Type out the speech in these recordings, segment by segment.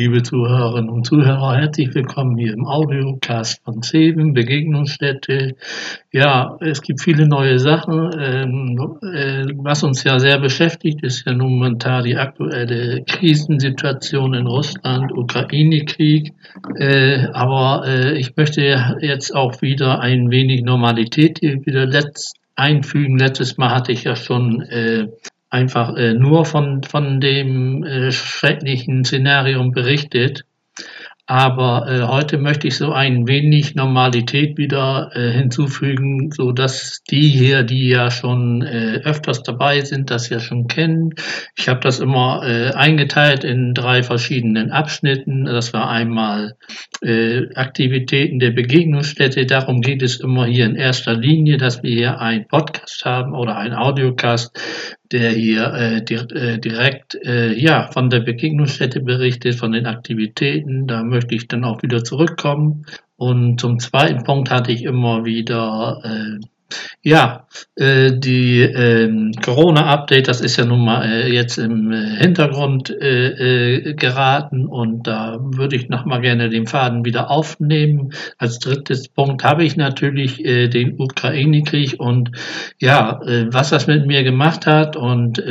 Liebe Zuhörerinnen und Zuhörer, herzlich willkommen hier im Audiocast von Seven, Begegnungsstätte. Ja, es gibt viele neue Sachen. Ähm, äh, was uns ja sehr beschäftigt, ist ja nun momentan die aktuelle Krisensituation in Russland, Ukraine-Krieg. Äh, aber äh, ich möchte jetzt auch wieder ein wenig Normalität hier wieder letzt einfügen. Letztes Mal hatte ich ja schon äh, einfach äh, nur von, von dem äh, schrecklichen Szenarium berichtet. Aber äh, heute möchte ich so ein wenig Normalität wieder äh, hinzufügen, so dass die hier, die ja schon äh, öfters dabei sind, das ja schon kennen. Ich habe das immer äh, eingeteilt in drei verschiedenen Abschnitten. Das war einmal äh, Aktivitäten der Begegnungsstätte. Darum geht es immer hier in erster Linie, dass wir hier einen Podcast haben oder einen Audiocast der hier äh, di äh, direkt äh, ja, von der Begegnungsstätte berichtet, von den Aktivitäten. Da möchte ich dann auch wieder zurückkommen. Und zum zweiten Punkt hatte ich immer wieder äh, ja, äh, die äh, Corona-Update, das ist ja nun mal äh, jetzt im äh, Hintergrund äh, äh, geraten und da würde ich nochmal gerne den Faden wieder aufnehmen. Als drittes Punkt habe ich natürlich den Ukraine-Krieg und ja, was das mit mir gemacht hat und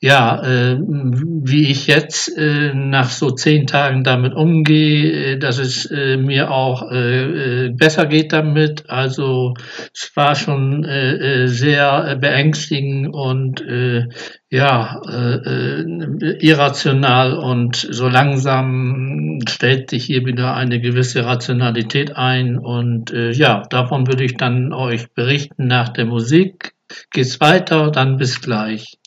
ja, wie ich jetzt nach so zehn Tagen damit umgehe, dass es mir auch besser geht damit. Also es war schon äh, äh sehr beängstigend und äh, ja äh, äh, irrational und so langsam stellt sich hier wieder eine gewisse Rationalität ein und äh, ja davon würde ich dann euch berichten nach der Musik. Geht's weiter, dann bis gleich.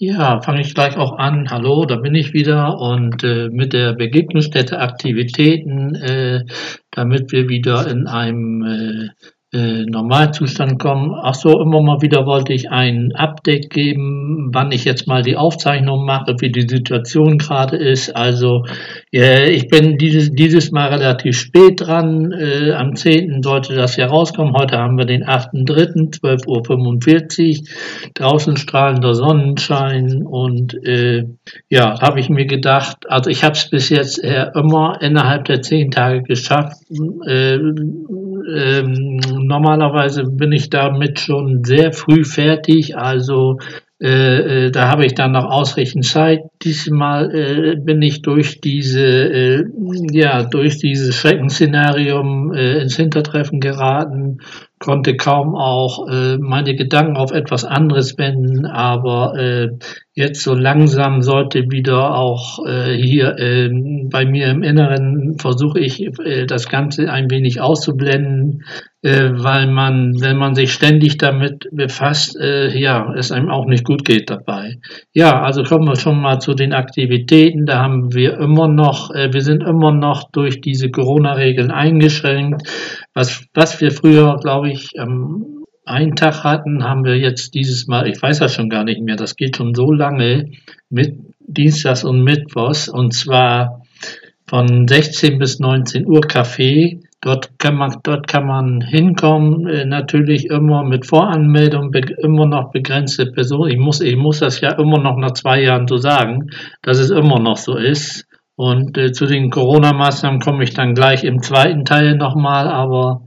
Ja, fange ich gleich auch an. Hallo, da bin ich wieder und äh, mit der Begegnungsstätte Aktivitäten, äh, damit wir wieder in einem äh, Normalzustand kommen. Ach so, immer mal wieder wollte ich ein Update geben, wann ich jetzt mal die Aufzeichnung mache, wie die Situation gerade ist. Also äh, ich bin dieses, dieses Mal relativ spät dran. Äh, am 10. sollte das ja rauskommen. Heute haben wir den 8.3., 12.45 Uhr. Draußen strahlender Sonnenschein und äh, ja, habe ich mir gedacht, also ich habe es bis jetzt äh, immer innerhalb der zehn Tage geschafft, äh, ähm, normalerweise bin ich damit schon sehr früh fertig, also äh, äh, da habe ich dann noch ausreichend Zeit. Diesmal äh, bin ich durch diese, äh, ja, durch dieses Schreckensszenarium äh, ins Hintertreffen geraten konnte kaum auch äh, meine Gedanken auf etwas anderes wenden, aber äh, jetzt so langsam sollte wieder auch äh, hier äh, bei mir im Inneren versuche ich äh, das Ganze ein wenig auszublenden, äh, weil man, wenn man sich ständig damit befasst, äh, ja, es einem auch nicht gut geht dabei. Ja, also kommen wir schon mal zu den Aktivitäten. Da haben wir immer noch, äh, wir sind immer noch durch diese Corona-Regeln eingeschränkt. Was, was wir früher, glaube ich, ähm, einen Tag hatten, haben wir jetzt dieses Mal, ich weiß das schon gar nicht mehr, das geht schon so lange, mit Dienstags und Mittwochs, und zwar von 16 bis 19 Uhr Kaffee. Dort kann man, dort kann man hinkommen, äh, natürlich immer mit Voranmeldung, immer noch begrenzte Personen. Ich muss, ich muss das ja immer noch nach zwei Jahren so sagen, dass es immer noch so ist. Und äh, zu den Corona-Maßnahmen komme ich dann gleich im zweiten Teil nochmal, aber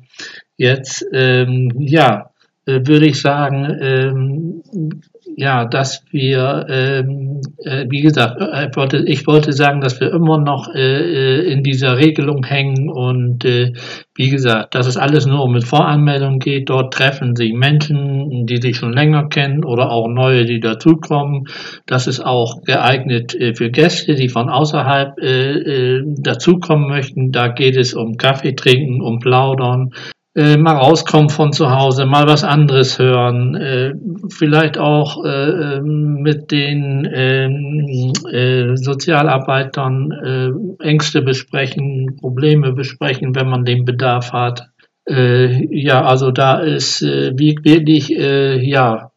jetzt, ähm, ja, äh, würde ich sagen, ähm, ja, dass wir, ähm, äh, wie gesagt, äh, ich wollte, ich wollte sagen, dass wir immer noch äh, äh, in dieser Regelung hängen und äh, wie gesagt, dass es alles nur mit Voranmeldung geht. Dort treffen sich Menschen, die sich schon länger kennen oder auch neue, die dazukommen. Das ist auch geeignet äh, für Gäste, die von außerhalb äh, äh, dazukommen möchten. Da geht es um Kaffee trinken, um Plaudern äh, mal rauskommen von zu Hause, mal was anderes hören, äh, vielleicht auch äh, ähm, mit den ähm, äh, Sozialarbeitern äh, Ängste besprechen, Probleme besprechen, wenn man den Bedarf hat. Äh, ja, also da ist wirklich ja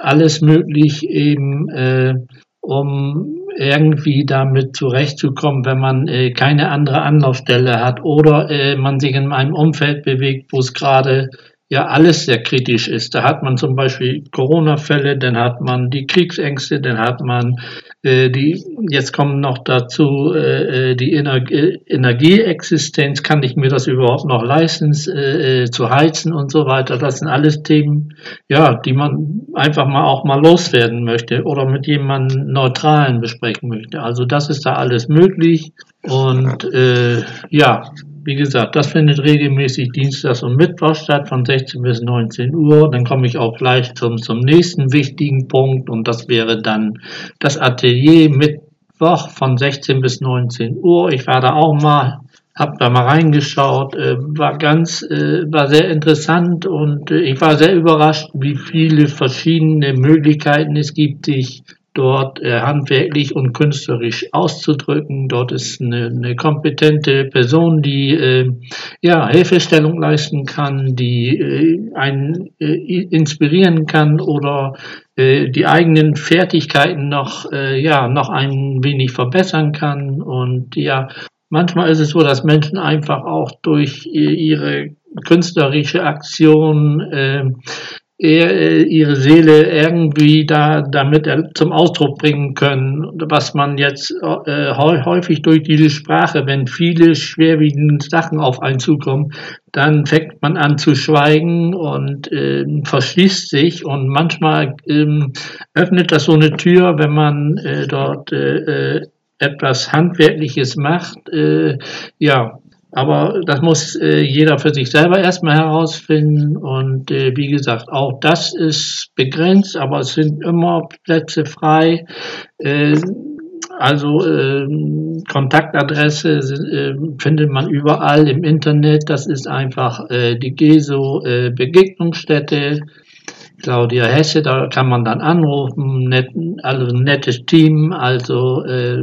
alles möglich eben, um irgendwie damit zurechtzukommen, wenn man äh, keine andere Anlaufstelle hat oder äh, man sich in einem Umfeld bewegt, wo es gerade ja alles sehr kritisch ist. Da hat man zum Beispiel Corona-Fälle, dann hat man die Kriegsängste, dann hat man äh, die, jetzt kommen noch dazu äh, äh die Ener äh, Energieexistenz, kann ich mir das überhaupt noch leisten, äh, äh, zu heizen und so weiter. Das sind alles Themen, ja, die man einfach mal auch mal loswerden möchte oder mit jemandem Neutralen besprechen möchte. Also das ist da alles möglich und äh, ja, wie gesagt, das findet regelmäßig Dienstags und Mittwochs statt von 16 bis 19 Uhr. Dann komme ich auch gleich zum, zum nächsten wichtigen Punkt und das wäre dann das Atelier Mittwoch von 16 bis 19 Uhr. Ich war da auch mal, habe da mal reingeschaut, äh, war ganz, äh, war sehr interessant und äh, ich war sehr überrascht, wie viele verschiedene Möglichkeiten es gibt, sich dort äh, handwerklich und künstlerisch auszudrücken. Dort ist eine, eine kompetente Person, die äh, ja, Hilfestellung leisten kann, die äh, einen äh, inspirieren kann oder äh, die eigenen Fertigkeiten noch, äh, ja, noch ein wenig verbessern kann. Und ja, manchmal ist es so, dass Menschen einfach auch durch ihre künstlerische Aktion äh, äh, ihre Seele irgendwie da damit zum Ausdruck bringen können, was man jetzt äh, häufig durch diese Sprache, wenn viele schwerwiegende Sachen auf einen zukommen, dann fängt man an zu schweigen und äh, verschließt sich und manchmal ähm, öffnet das so eine Tür, wenn man äh, dort äh, äh etwas Handwerkliches macht, äh, ja, aber das muss äh, jeder für sich selber erstmal herausfinden. Und äh, wie gesagt, auch das ist begrenzt, aber es sind immer Plätze frei. Äh, also äh, Kontaktadresse äh, findet man überall im Internet. Das ist einfach äh, die GESO äh, Begegnungsstätte. Claudia Hesse, da kann man dann anrufen, net, also ein nettes Team, also äh,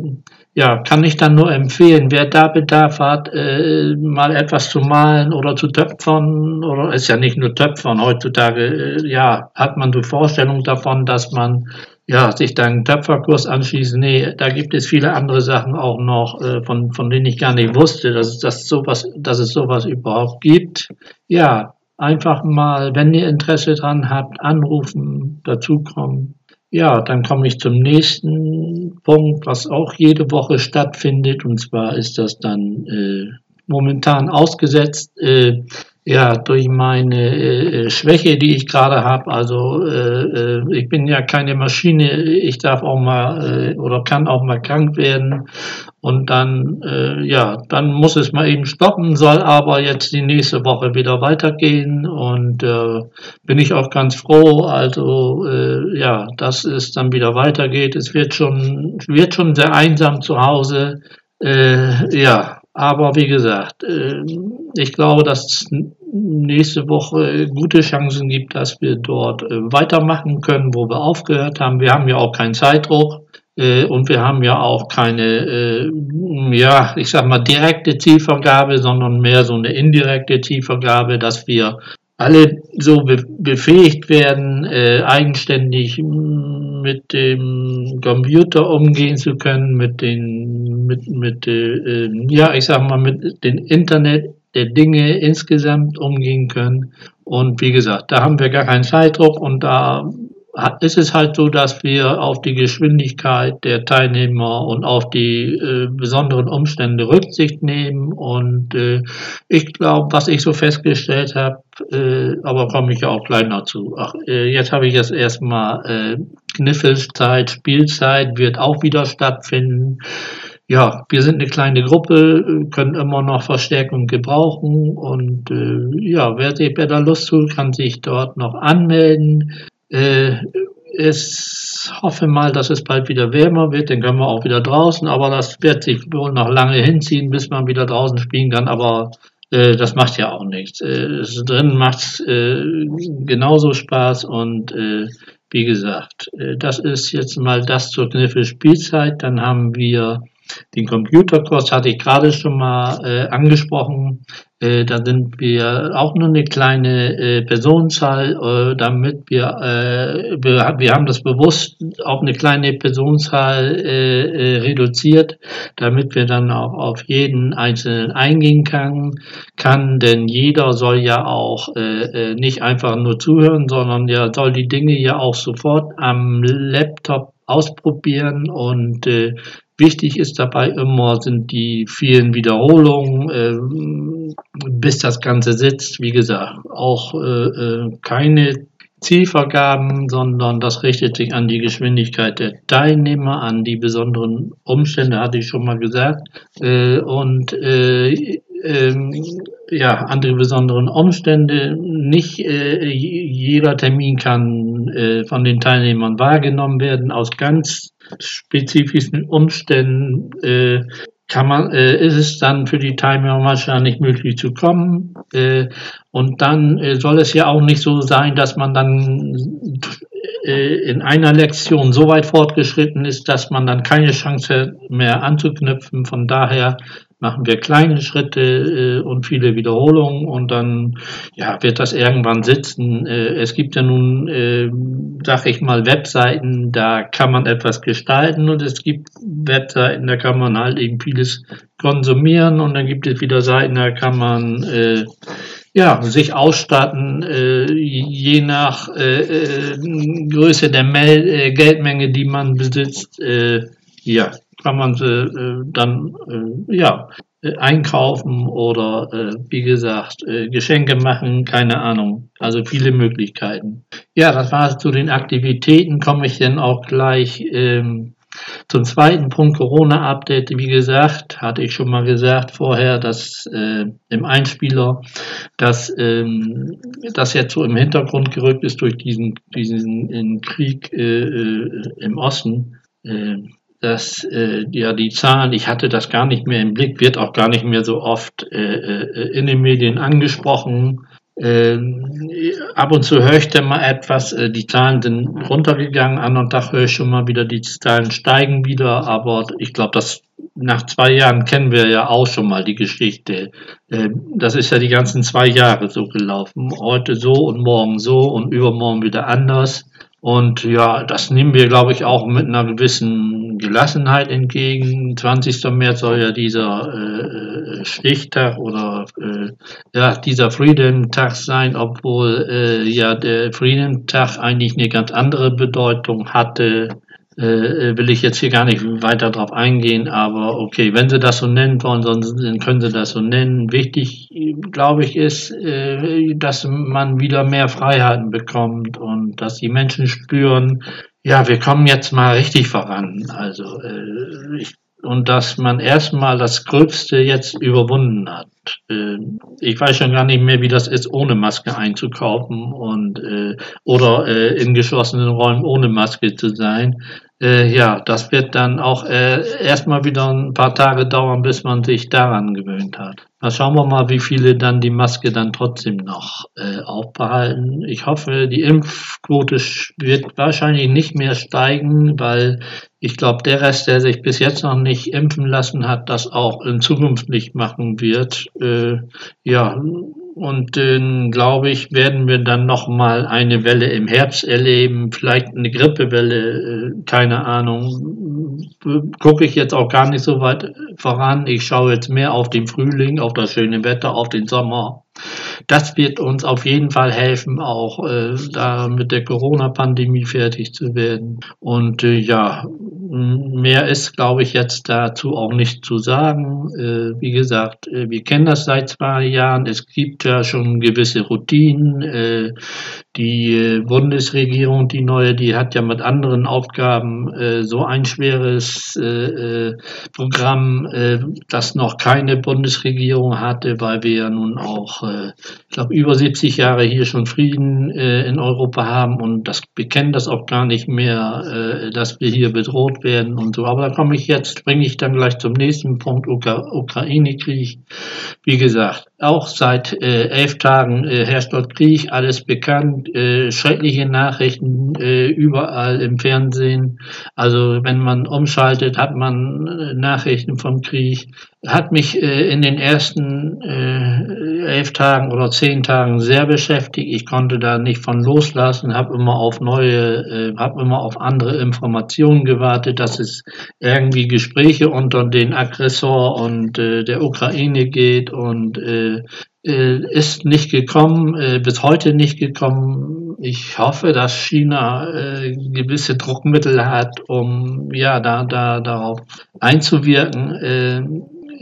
ja, kann ich dann nur empfehlen, wer da Bedarf hat, äh, mal etwas zu malen oder zu töpfern, oder ist ja nicht nur töpfern, heutzutage, äh, ja, hat man die Vorstellung davon, dass man ja, sich da einen Töpferkurs anschließt. Nee, da gibt es viele andere Sachen auch noch, äh, von, von denen ich gar nicht wusste, dass es, dass, sowas, dass es sowas überhaupt gibt. Ja, einfach mal, wenn ihr Interesse dran habt, anrufen, dazukommen. Ja, dann komme ich zum nächsten Punkt, was auch jede Woche stattfindet. Und zwar ist das dann äh, momentan ausgesetzt. Äh, ja, durch meine äh, Schwäche, die ich gerade habe. Also äh, äh, ich bin ja keine Maschine. Ich darf auch mal äh, oder kann auch mal krank werden. Und dann, äh, ja, dann muss es mal eben stoppen, soll aber jetzt die nächste Woche wieder weitergehen. Und äh, bin ich auch ganz froh. Also äh, ja, dass es dann wieder weitergeht. Es wird schon, wird schon sehr einsam zu Hause. Äh, ja, aber wie gesagt, äh, ich glaube, dass es nächste Woche gute Chancen gibt, dass wir dort äh, weitermachen können, wo wir aufgehört haben. Wir haben ja auch keinen Zeitdruck äh, und wir haben ja auch keine, ja, ich sag mal, direkte Zielvergabe, sondern mehr so eine indirekte Zielvergabe, dass wir alle so befähigt werden, eigenständig mit dem Computer umgehen zu können, mit den, mit, mit, äh, ja, ich sag mal, mit dem Internet der Dinge insgesamt umgehen können. Und wie gesagt, da haben wir gar keinen Zeitdruck und da ist es halt so, dass wir auf die Geschwindigkeit der Teilnehmer und auf die äh, besonderen Umstände Rücksicht nehmen. Und äh, ich glaube, was ich so festgestellt habe, äh, aber komme ich ja auch gleich noch zu. Ach, äh, jetzt habe ich jetzt erstmal äh, Kniffelzeit, Spielzeit wird auch wieder stattfinden. Ja, wir sind eine kleine Gruppe, können immer noch Verstärkung gebrauchen und äh, ja, wer, wer da Lust zu, kann sich dort noch anmelden. Äh, ich hoffe mal, dass es bald wieder wärmer wird, dann können wir auch wieder draußen, aber das wird sich wohl noch lange hinziehen, bis man wieder draußen spielen kann, aber äh, das macht ja auch nichts. Äh, drin macht äh, genauso Spaß und äh, wie gesagt, äh, das ist jetzt mal das zur Kniffel Spielzeit. Dann haben wir Den Computerkurs hatte ich gerade schon mal äh, angesprochen. Äh, da sind wir auch nur eine kleine äh, Personenzahl, äh, damit wir, äh, wir, wir haben das bewusst auf eine kleine Personenzahl äh, reduziert, damit wir dann auch auf jeden Einzelnen eingehen kann, kann denn jeder soll ja auch nicht einfach nur zuhören, sondern ja soll die Dinge ja auch sofort am Laptop ausprobieren und äh, Wichtig ist dabei immer, sind die vielen Wiederholungen, äh, bis das Ganze sitzt. Wie gesagt, auch äh, äh, keine Zielvergaben, sondern das richtet sich an die Geschwindigkeit der Teilnehmer, an die besonderen Umstände, hatte ich schon mal gesagt. Äh, und äh, ähm, ja, andere besonderen Umstände. Nicht äh, jeder Termin kann äh, von den Teilnehmern wahrgenommen werden. Aus ganz spezifischen Umständen äh, kann man, äh, ist es dann für die Teilnehmer nicht möglich zu kommen. Äh, und dann äh, soll es ja auch nicht so sein, dass man dann in einer Lektion so weit fortgeschritten ist, dass man dann keine Chance mehr anzuknüpfen. Von daher machen wir kleine Schritte äh, und viele Wiederholungen und dann ja, wird das irgendwann sitzen. Äh, es gibt ja nun, äh, sag ich mal, Webseiten, da kann man etwas gestalten und es gibt Webseiten, da kann man halt eben vieles konsumieren und dann gibt es wieder Seiten, da kann man äh, ja, sich ausstatten, äh, je nach äh, äh, Größe der Mel äh, Geldmenge, die man besitzt. Äh, ja, kann man sie äh, dann äh, ja, äh, einkaufen oder äh, wie gesagt äh, Geschenke machen, keine Ahnung. Also viele Möglichkeiten. Ja, das war es zu den Aktivitäten. Komme ich dann auch gleich ähm, zum zweiten Punkt Corona-Update. Wie gesagt, hatte ich schon mal gesagt vorher, dass äh, im Einspieler, dass ähm, das jetzt so im Hintergrund gerückt ist durch diesen, diesen Krieg äh, im Osten. Dass äh, ja die Zahlen, ich hatte das gar nicht mehr im Blick, wird auch gar nicht mehr so oft äh, äh, in den Medien angesprochen. Äh, ab und zu höre ich dann mal etwas, äh, die Zahlen sind runtergegangen, anderen Tag höre ich schon mal wieder, die Zahlen steigen wieder, aber ich glaube, das nach zwei Jahren kennen wir ja auch schon mal die Geschichte. Äh, das ist ja die ganzen zwei Jahre so gelaufen. Heute so und morgen so und übermorgen wieder anders. Und ja, das nehmen wir, glaube ich, auch mit einer gewissen Gelassenheit entgegen. 20. März soll ja dieser äh, Stichtag oder äh, ja, dieser Freedom-Tag sein, obwohl äh, ja der Freedom-Tag eigentlich eine ganz andere Bedeutung hatte äh, will ich jetzt hier gar nicht weiter drauf eingehen, aber okay, wenn Sie das so nennen wollen, dann können Sie das so nennen. Wichtig, glaube ich, ist, äh, dass man wieder mehr Freiheiten bekommt und dass die Menschen spüren, ja, wir kommen jetzt mal richtig voran. Also äh, ich und dass man erstmal das Gröbste jetzt überwunden hat. Äh, ich weiß schon gar nicht mehr, wie das ist, ohne Maske einzukaufen und äh, oder äh, in geschlossenen Räumen ohne Maske zu sein. Äh, ja, das wird dann auch äh, erstmal wieder ein paar Tage dauern, bis man sich daran gewöhnt hat. Da schauen wir mal, wie viele dann die Maske dann trotzdem noch äh, aufbehalten. Ich hoffe, die Impfquote wird wahrscheinlich nicht mehr steigen, weil ich glaube, der Rest, der sich bis jetzt noch nicht impfen lassen hat, das auch in Zukunft nicht machen wird. Äh, ja, und dann glaube ich, werden wir dann noch mal eine Welle im Herbst erleben, vielleicht eine Grippewelle, äh, keine Ahnung. Gucke ich jetzt auch gar nicht so weit voran. Ich schaue jetzt mehr auf den Frühling, auf das schöne Wetter, auf den Sommer. Das wird uns auf jeden Fall helfen, auch äh, da mit der Corona-Pandemie fertig zu werden. Und äh, ja, mehr ist, glaube ich, jetzt dazu auch nicht zu sagen. Äh, wie gesagt, äh, wir kennen das seit zwei Jahren. Es gibt ja schon gewisse Routinen. Äh, die äh, Bundesregierung, die neue, die hat ja mit anderen Aufgaben so ein schweres Programm, das noch keine Bundesregierung hatte, weil wir ja nun auch, äh, ich glaube, über 70 Jahre hier schon Frieden äh, in Europa haben und das, wir kennen das auch gar nicht mehr, äh, dass wir hier bedroht werden und so. Aber da komme ich jetzt, springe ich dann gleich zum nächsten Punkt, Ukra Ukraine-Krieg. Wie gesagt, auch seit äh, elf Tagen äh, herrscht dort Krieg, alles bekannt, äh, schreckliche Nachrichten äh, überall im Fernsehen. Also wenn man umschaltet, hat man äh, Nachrichten vom Krieg. Hat mich äh, in den ersten elf Tagen oder zehn Tagen sehr beschäftigt. Ich konnte da nicht von loslassen, habe immer auf neue, habe immer auf andere Informationen gewartet, dass es irgendwie Gespräche unter den Aggressor und der Ukraine geht und äh, ist nicht gekommen, äh, bis heute nicht gekommen. Ich hoffe, dass China äh, gewisse Druckmittel hat, um ja da, da darauf einzuwirken, äh,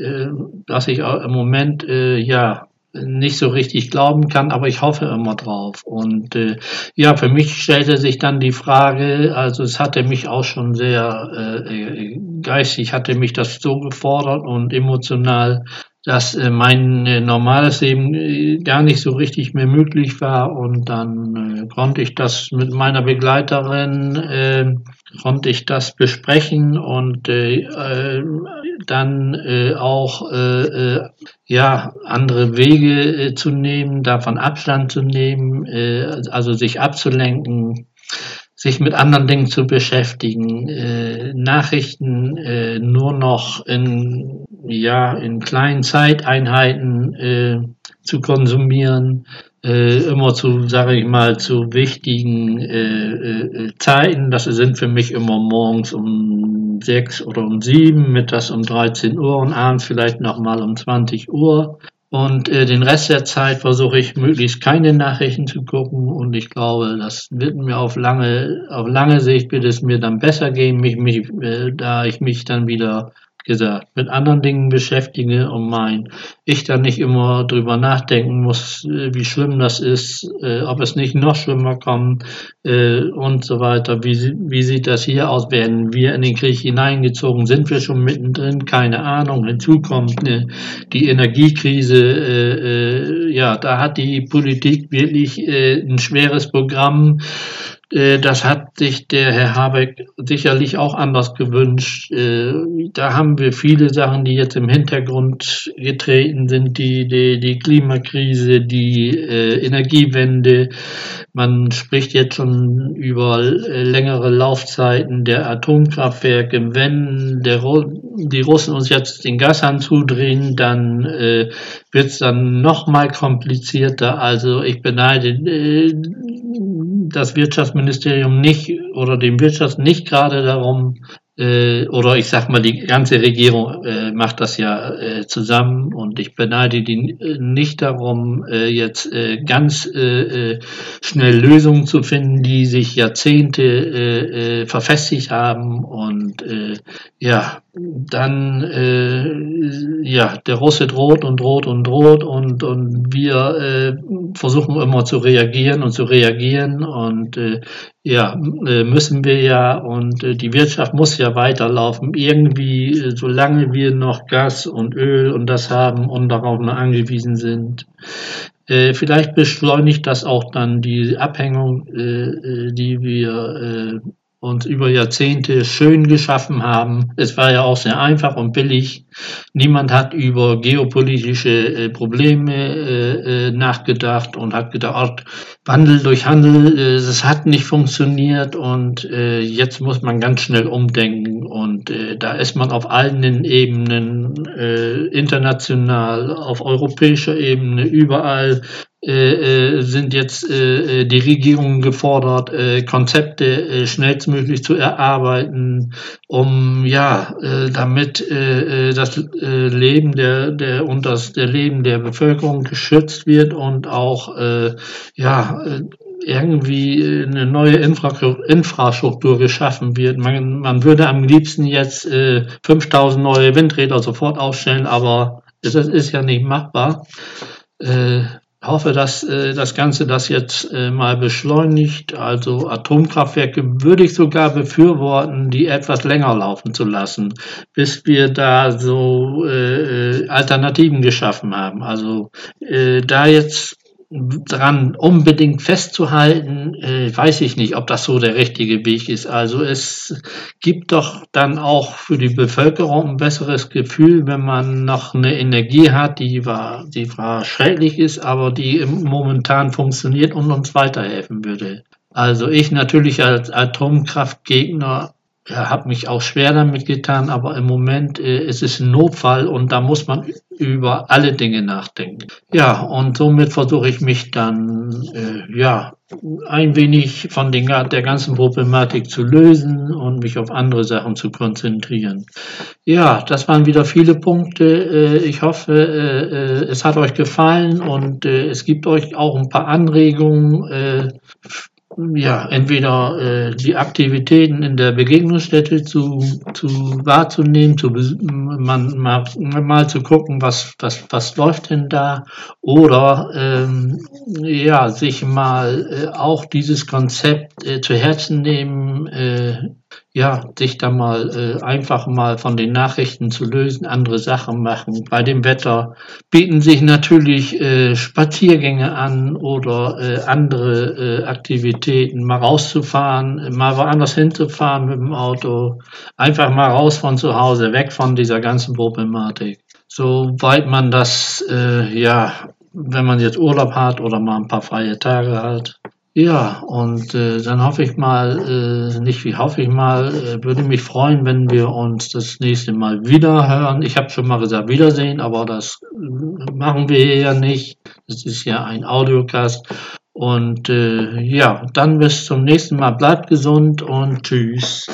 äh, dass ich im Moment äh, ja nicht so richtig glauben kann, aber ich hoffe immer drauf. Und äh, ja, für mich stellte sich dann die Frage, also es hatte mich auch schon sehr äh, geistig, hatte mich das so gefordert und emotional, dass äh, mein äh, normales Leben äh, gar nicht so richtig mehr möglich war. Und dann äh, konnte ich das mit meiner Begleiterin, äh, konnte ich das besprechen und äh, äh, dann äh, auch äh, äh, ja andere Wege äh, zu nehmen, davon Abstand zu nehmen, äh, also sich abzulenken, sich mit anderen Dingen zu beschäftigen, äh, Nachrichten äh, nur noch in ja in kleinen Zeiteinheiten äh, zu konsumieren, äh, immer zu, sage ich mal, zu wichtigen äh, äh, Zeiten. Das sind für mich immer morgens um sechs oder um sieben, mittags um 13 Uhr und abends vielleicht nochmal um 20 Uhr. Und äh, den Rest der Zeit versuche ich möglichst keine Nachrichten zu gucken und ich glaube, das wird mir auf lange, auf lange Sicht wird es mir dann besser gehen, mich, mich, äh, da ich mich dann wieder gesagt, mit anderen Dingen beschäftige und mein ich dann nicht immer drüber nachdenken muss, äh, wie schlimm das ist, äh, ob es nicht noch schlimmer kommt äh, und so weiter. Wie, wie sieht das hier aus? Werden wir in den Krieg hineingezogen? Sind wir schon mittendrin? Keine Ahnung. Hinzu kommt ne, die Energiekrise. Äh, äh, ja, da hat die Politik wirklich äh, ein schweres Programm das hat sich der Herr Habeck sicherlich auch anders gewünscht. Äh, da haben wir viele Sachen, die jetzt im Hintergrund getreten sind, die, die, die Klimakrise, die äh, Energiewende. Man spricht jetzt schon über längere Laufzeiten der Atomkraftwerke. Wenn der, die Russen uns jetzt den Gashahn zudrehen, dann äh, wird es dann noch mal komplizierter. Also ich beneide äh, das Wirtschaftsministerium nicht oder dem Wirtschaft nicht gerade darum, äh, oder ich sag mal, die ganze Regierung äh, macht das ja äh, zusammen und ich beneide die äh, nicht darum, äh, jetzt äh, ganz äh, äh, schnell Lösungen zu finden, die sich Jahrzehnte äh, äh, verfestigt haben und äh, ja, dann äh, ja, der Russe droht und droht und droht und, und wir äh, versuchen immer zu reagieren und zu reagieren und äh, ja, äh, müssen wir ja und äh, die Wirtschaft muss ja weiterlaufen. Irgendwie, äh, solange wir noch Gas und Öl und das haben und darauf noch angewiesen sind. Äh, vielleicht beschleunigt das auch dann die Abhängung, äh, äh die wir uns über Jahrzehnte schön geschaffen haben. Es war ja auch sehr einfach und billig. Niemand hat über geopolitische äh, Probleme äh, äh nachgedacht und hat gedacht, Wandel durch Handel, äh, das hat nicht funktioniert und äh, jetzt muss man ganz schnell umdenken und äh, da ist man auf allen Ebenen, international, auf europäischer Ebene, überall sind jetzt äh, die Regierungen gefordert, äh, Konzepte äh, schnellstmöglich zu erarbeiten, um ja äh, damit äh, äh das äh, Leben der der und das der Leben der Bevölkerung geschützt wird und auch äh, ja äh, irgendwie eine neue Infrastruktur geschaffen wird. Man, man würde am liebsten jetzt äh, 5000 neue Windräder sofort aufstellen, aber das ist ja nicht machbar. Äh, hoffe, dass äh, das Ganze das jetzt äh, mal beschleunigt. Also Atomkraftwerke würde ich sogar befürworten, die etwas länger laufen zu lassen, bis wir da so äh, Alternativen geschaffen haben. Also äh, da jetzt dran unbedingt festzuhalten, äh, weiß ich nicht, ob das so der richtige Weg ist. Also es gibt doch dann auch für die Bevölkerung ein besseres Gefühl, wenn man noch eine Energie hat, die war, die zwar schrecklich ist, aber die momentan funktioniert und uns weiterhelfen würde. Also ich natürlich als Atomkraftgegner habe mich auch schwer damit getan, aber im Moment äh, ist es ein Notfall und da muss man über alle Dinge nachdenken. Ja, und somit versuche ich mich dann äh, ja ein wenig von den, der ganzen Problematik zu lösen und mich auf andere Sachen zu konzentrieren. Ja, das waren wieder viele Punkte. Äh, ich hoffe, äh, äh, es hat euch gefallen und es gibt euch auch ein paar Anregungen ja, entweder äh, die Aktivitäten in der Begegnungsstätte zu, zu wahrzunehmen, zu man, mal, mal zu gucken, was, was, was läuft denn da, oder ähm, ja, sich mal äh, auch dieses Konzept äh, zu Herzen nehmen, äh, ja, sich da mal äh, einfach mal von den Nachrichten zu lösen, andere Sachen machen. Bei dem Wetter bieten sich natürlich äh, Spaziergänge an oder äh, andere äh, Aktivitäten, mal rauszufahren, mal woanders hinzufahren mit dem Auto, einfach mal raus von zu Hause, weg von dieser ganzen Problematik. Soweit man das, äh, ja, wenn man jetzt Urlaub hat oder mal ein paar freie Tage hat, ja, und äh, dann hoffe ich mal, äh, nicht wie hoffe ich mal, äh, würde mich freuen, wenn wir uns das nächste Mal wieder hören. Ich habe schon mal gesagt, Wiedersehen, aber das äh, machen wir hier ja nicht. Das ist ja ein Audiocast. Und äh, ja, dann bis zum nächsten Mal. Bleibt gesund und tschüss.